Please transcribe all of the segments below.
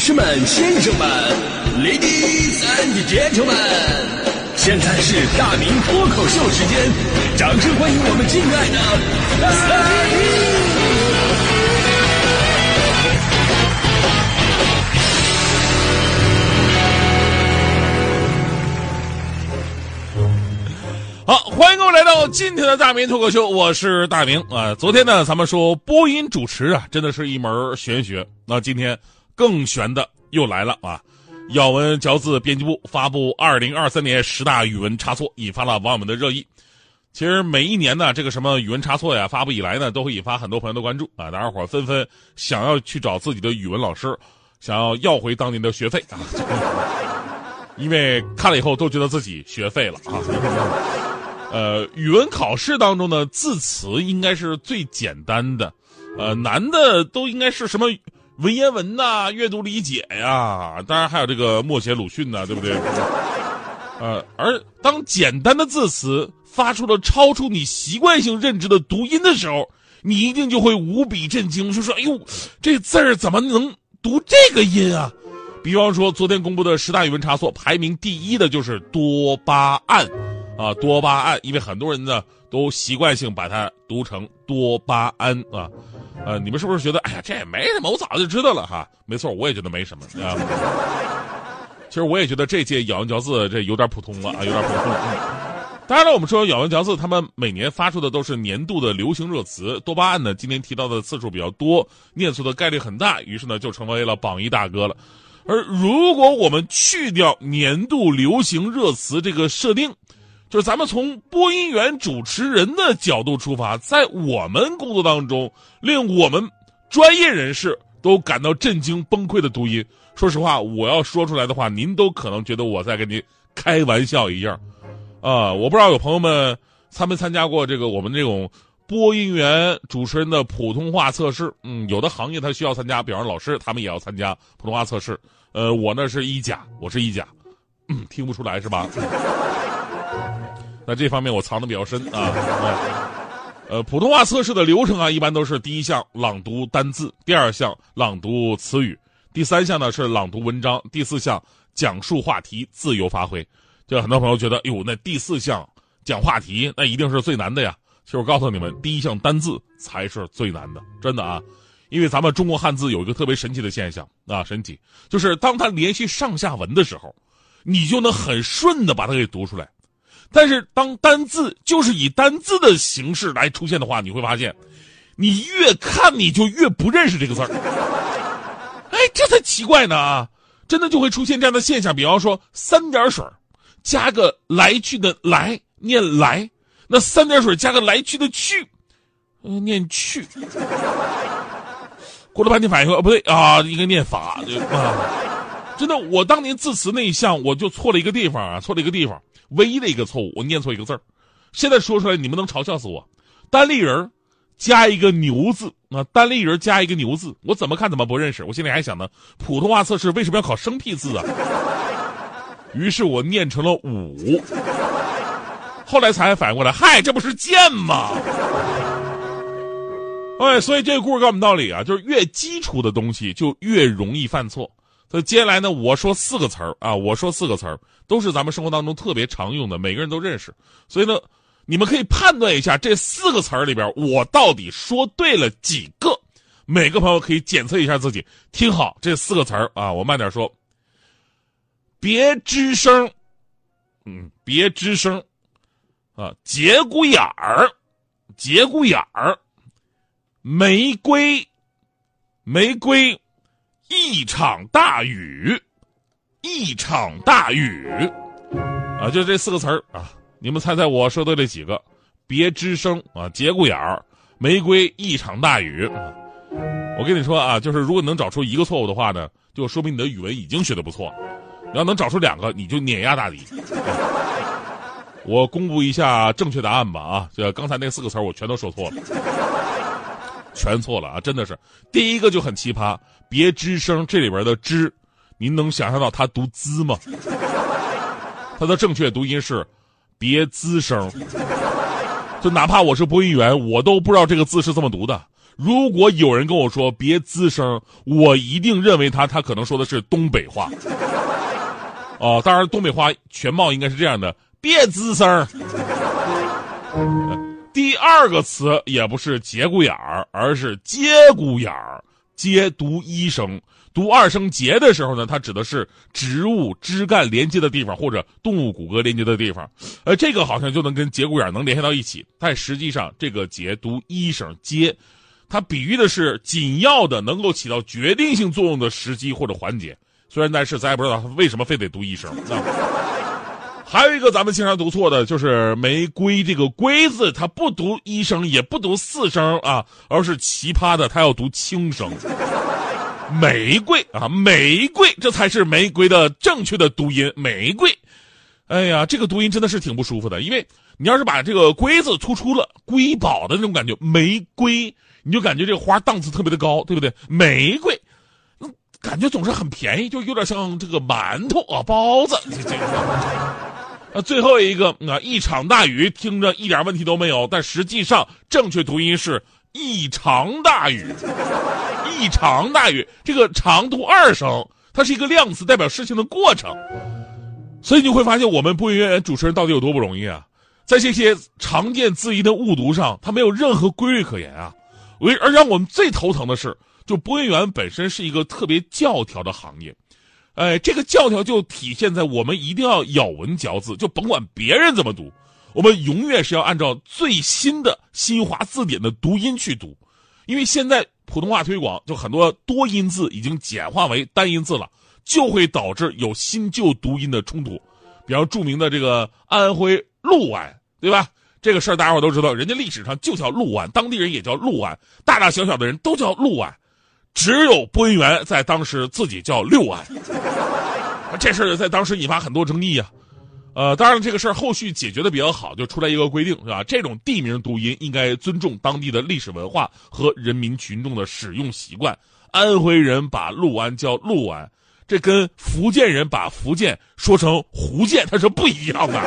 士们、先生们，Ladies and Gentlemen，现在是大明脱口秀时间，掌声欢迎我们敬爱的！好，欢迎各位来到今天的大明脱口秀，我是大明啊。昨天呢，咱们说播音主持啊，真的是一门玄学。那今天更玄的又来了啊！咬文嚼字编辑部发布二零二三年十大语文差错，引发了网友们的热议。其实每一年呢，这个什么语文差错呀，发布以来呢，都会引发很多朋友的关注啊。大家伙纷纷想要去找自己的语文老师，想要要回当年的学费啊，因为看了以后都觉得自己学废了啊。呃，语文考试当中呢，字词应该是最简单的，呃，难的都应该是什么文言文呐、阅读理解呀，当然还有这个默写鲁迅呐，对不对？呃，而当简单的字词发出了超出你习惯性认知的读音的时候，你一定就会无比震惊，就说：“哎呦，这字儿怎么能读这个音啊？”比方说，昨天公布的十大语文差错，排名第一的就是多巴胺。啊，多巴胺，因为很多人呢都习惯性把它读成多巴胺啊，呃，你们是不是觉得，哎呀，这也没什么，我早就知道了哈？没错，我也觉得没什么啊。其实我也觉得这届咬文嚼字这有点普通了啊，有点普通了。当然了，我们说咬文嚼字，他们每年发出的都是年度的流行热词，多巴胺呢今天提到的次数比较多，念错的概率很大，于是呢就成为了榜一大哥了。而如果我们去掉年度流行热词这个设定，就是咱们从播音员、主持人的角度出发，在我们工作当中，令我们专业人士都感到震惊、崩溃的读音。说实话，我要说出来的话，您都可能觉得我在跟您开玩笑一样。啊，我不知道有朋友们参没参加过这个我们这种播音员、主持人的普通话测试。嗯，有的行业他需要参加，比方说老师，他们也要参加普通话测试。呃，我呢是一甲，我是一甲，听不出来是吧？那这方面我藏的比较深啊，呃，普通话测试的流程啊，一般都是第一项朗读单字，第二项朗读词语，第三项呢是朗读文章，第四项讲述话题，自由发挥。就很多朋友觉得，哟，那第四项讲话题，那一定是最难的呀。其实我告诉你们，第一项单字才是最难的，真的啊，因为咱们中国汉字有一个特别神奇的现象啊，神奇，就是当它连续上下文的时候，你就能很顺的把它给读出来。但是，当单字就是以单字的形式来出现的话，你会发现，你越看你就越不认识这个字儿。哎，这才奇怪呢啊！真的就会出现这样的现象，比方说三点水加个来去的来念来，那三点水加个来去的去，嗯，念去。过了半天反应说，不对啊，应该念法啊。真的，我当年字词那一项我就错了一个地方啊，错了一个地方。唯一的一个错误，我念错一个字儿，现在说出来你们能嘲笑死我。单立人加一个牛字啊，单立人加一个牛字，我怎么看怎么不认识。我心里还想呢，普通话测试为什么要考生僻字啊？于是我念成了五，后来才反应过来，嗨，这不是贱吗？哎，所以这个故事告诉我们道理啊，就是越基础的东西就越容易犯错。所以接下来呢，我说四个词儿啊，我说四个词儿，都是咱们生活当中特别常用的，每个人都认识。所以呢，你们可以判断一下这四个词儿里边，我到底说对了几个。每个朋友可以检测一下自己，听好这四个词儿啊，我慢点说。别吱声，嗯，别吱声，啊，节骨眼儿，节骨眼儿，玫瑰，玫瑰。一场大雨，一场大雨，啊，就这四个词儿啊，你们猜猜我说对了几个？别吱声啊，节骨眼儿，玫瑰，一场大雨。我跟你说啊，就是如果能找出一个错误的话呢，就说明你的语文已经学的不错。你要能找出两个，你就碾压大敌。我公布一下正确答案吧啊，这刚才那四个词儿我全都说错了。全错了啊！真的是，第一个就很奇葩，别吱声。这里边的“吱”，您能想象到它读“滋”吗？它的正确读音是“别滋声”。就哪怕我是播音员，我都不知道这个字是这么读的。如果有人跟我说别吱声，我一定认为他他可能说的是东北话。哦，当然东北话全貌应该是这样的：别吱声。第二个词也不是节骨眼儿，而是接骨眼儿。接读一声，读二声节的时候呢，它指的是植物枝干连接的地方，或者动物骨骼连接的地方。呃，这个好像就能跟节骨眼能联系到一起。但实际上，这个节读一声节，它比喻的是紧要的、能够起到决定性作用的时机或者环节。虽然但是咱也不知道他为什么非得读一声。还有一个咱们经常读错的就是“玫瑰”这个“瑰”字，它不读一声，也不读四声啊，而是奇葩的，它要读轻声。玫瑰啊，玫瑰，这才是玫瑰的正确的读音。玫瑰，哎呀，这个读音真的是挺不舒服的，因为你要是把这个“瑰”字突出了，瑰宝的那种感觉，玫瑰，你就感觉这个花档次特别的高，对不对？玫瑰，感觉总是很便宜，就有点像这个馒头啊，包子。这个。啊，最后一个啊，一场大雨听着一点问题都没有，但实际上正确读音是一场大雨，一场大雨。这个长度二声，它是一个量词，代表事情的过程。所以你会发现，我们播音员主持人到底有多不容易啊！在这些常见字音的误读上，它没有任何规律可言啊。为而让我们最头疼的是，就播音员本身是一个特别教条的行业。哎，这个教条就体现在我们一定要咬文嚼字，就甭管别人怎么读，我们永远是要按照最新的新华字典的读音去读，因为现在普通话推广就很多多音字已经简化为单音字了，就会导致有新旧读音的冲突。比方著名的这个安徽六安，对吧？这个事儿大家伙都知道，人家历史上就叫六安，当地人也叫六安，大大小小的人都叫六安。只有播音员在当时自己叫六安，这事儿在当时引发很多争议呀。呃，当然这个事儿后续解决的比较好，就出来一个规定，是吧？这种地名读音应该尊重当地的历史文化和人民群众的使用习惯。安徽人把六安叫六安，这跟福建人把福建说成福建，它是不一样的。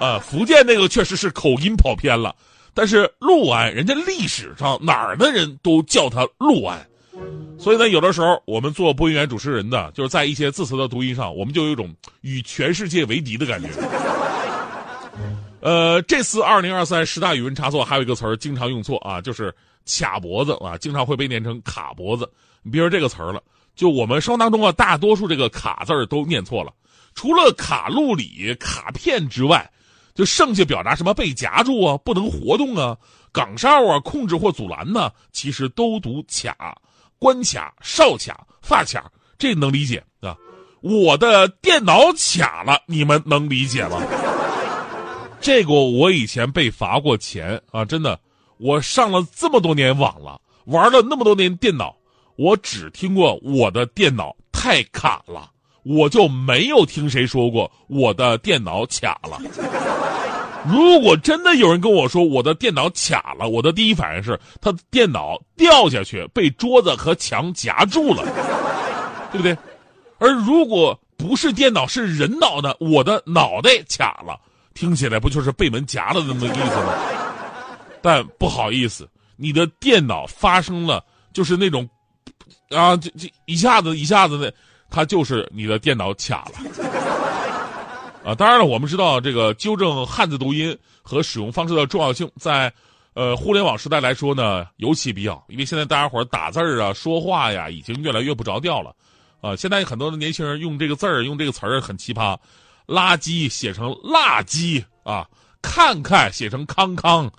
啊，福建那个确实是口音跑偏了，但是六安人家历史上哪儿的人都叫它六安。所以呢，有的时候我们做播音员、主持人的，就是在一些字词的读音上，我们就有一种与全世界为敌的感觉。呃，这次二零二三十大语文差错还有一个词儿经常用错啊，就是卡脖子啊，经常会被念成卡脖子。你别说这个词儿了，就我们生活当中啊，大多数这个卡字儿都念错了。除了卡路里、卡片之外，就剩下表达什么被夹住啊、不能活动啊、岗哨啊、控制或阻拦呢，其实都读卡。关卡、哨卡、发卡，这能理解啊？我的电脑卡了，你们能理解吗？这个我以前被罚过钱啊，真的。我上了这么多年网了，玩了那么多年电脑，我只听过我的电脑太卡了，我就没有听谁说过我的电脑卡了。如果真的有人跟我说我的电脑卡了，我的第一反应是他电脑掉下去被桌子和墙夹住了，对不对？而如果不是电脑是人脑的，我的脑袋卡了，听起来不就是被门夹了那么意思吗？但不好意思，你的电脑发生了就是那种啊，这这一下子一下子的，它就是你的电脑卡了。啊，当然了，我们知道这个纠正汉字读音和使用方式的重要性，在，呃，互联网时代来说呢，尤其必要，因为现在大家伙打字儿啊、说话呀，已经越来越不着调了，啊，现在很多的年轻人用这个字儿、用这个词儿很奇葩，垃圾写成辣鸡啊，看看写成康康，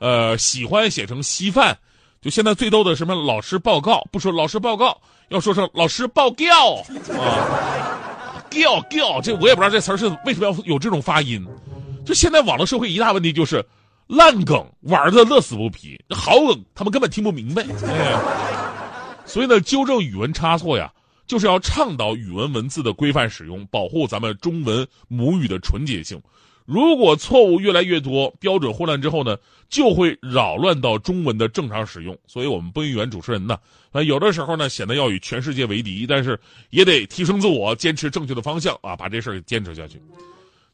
呃，喜欢写成稀饭，就现在最逗的什么老师报告，不说老师报告，要说成老师报告啊。叫叫，这我也不知道这词儿是为什么要有这种发音。就现在网络社会一大问题就是烂梗玩的乐此不疲，好梗他们根本听不明白。哎，所以呢，纠正语文差错呀，就是要倡导语文文字的规范使用，保护咱们中文母语的纯洁性。如果错误越来越多，标准混乱之后呢，就会扰乱到中文的正常使用。所以，我们播音员主持人呢，啊，有的时候呢，显得要与全世界为敌，但是也得提升自我，坚持正确的方向啊，把这事儿坚持下去。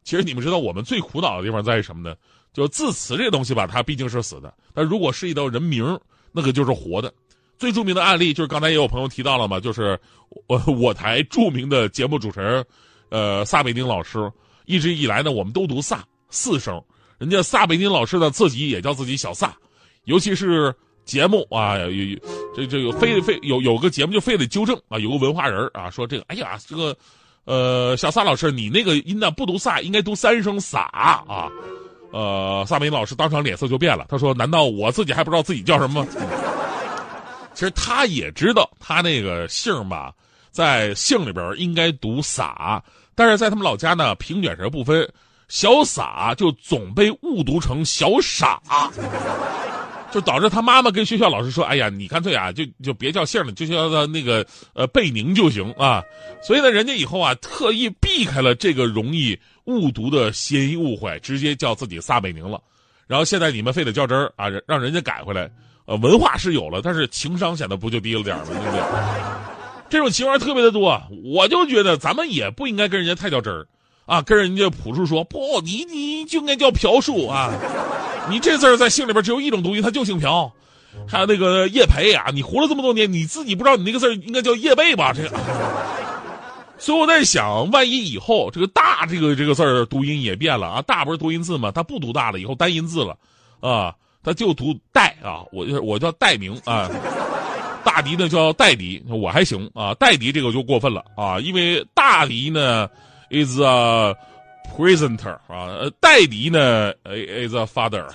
其实，你们知道我们最苦恼的地方在于什么呢？就字词这东西吧，它毕竟是死的。但如果涉及到人名，那个就是活的。最著名的案例就是刚才也有朋友提到了嘛，就是我我台著名的节目主持人，呃，撒贝宁老师，一直以来呢，我们都读萨四声，人家撒贝宁老师呢自己也叫自己小萨，尤其是节目啊，有有这这个非非有有个节目就非得纠正啊，有个文化人啊说这个，哎呀，这个呃小萨老师你那个音呢不读萨，应该读三声撒啊，呃，撒贝宁老师当场脸色就变了，他说难道我自己还不知道自己叫什么？其实他也知道，他那个姓吧，在姓里边应该读撒，但是在他们老家呢，平卷舌不分，小撒就总被误读成小傻，就导致他妈妈跟学校老师说：“哎呀，你干脆啊，就就别叫姓了，就叫他那个呃贝宁就行啊。”所以呢，人家以后啊，特意避开了这个容易误读的谐音误会，直接叫自己撒贝宁了。然后现在你们非得较真儿啊，让人家改回来。呃，文化是有了，但是情商显得不就低了点吗？对不对？这种情况特别的多，我就觉得咱们也不应该跟人家太较真儿，啊，跟人家朴树说不，你你就应该叫朴树啊，你这字儿在姓里边只有一种读音，他就姓朴。还有那个叶培啊，你活了这么多年，你自己不知道你那个字儿应该叫叶贝吧？这个，所以我在想，万一以后这个大这个这个字儿读音也变了啊，大不是多音字吗？它不读大了，以后单音字了，啊。他就读代啊，我就我叫代明啊，大迪呢叫戴迪，我还行啊，戴迪这个就过分了啊，因为大迪呢 is a presenter 啊，戴迪呢 is a father。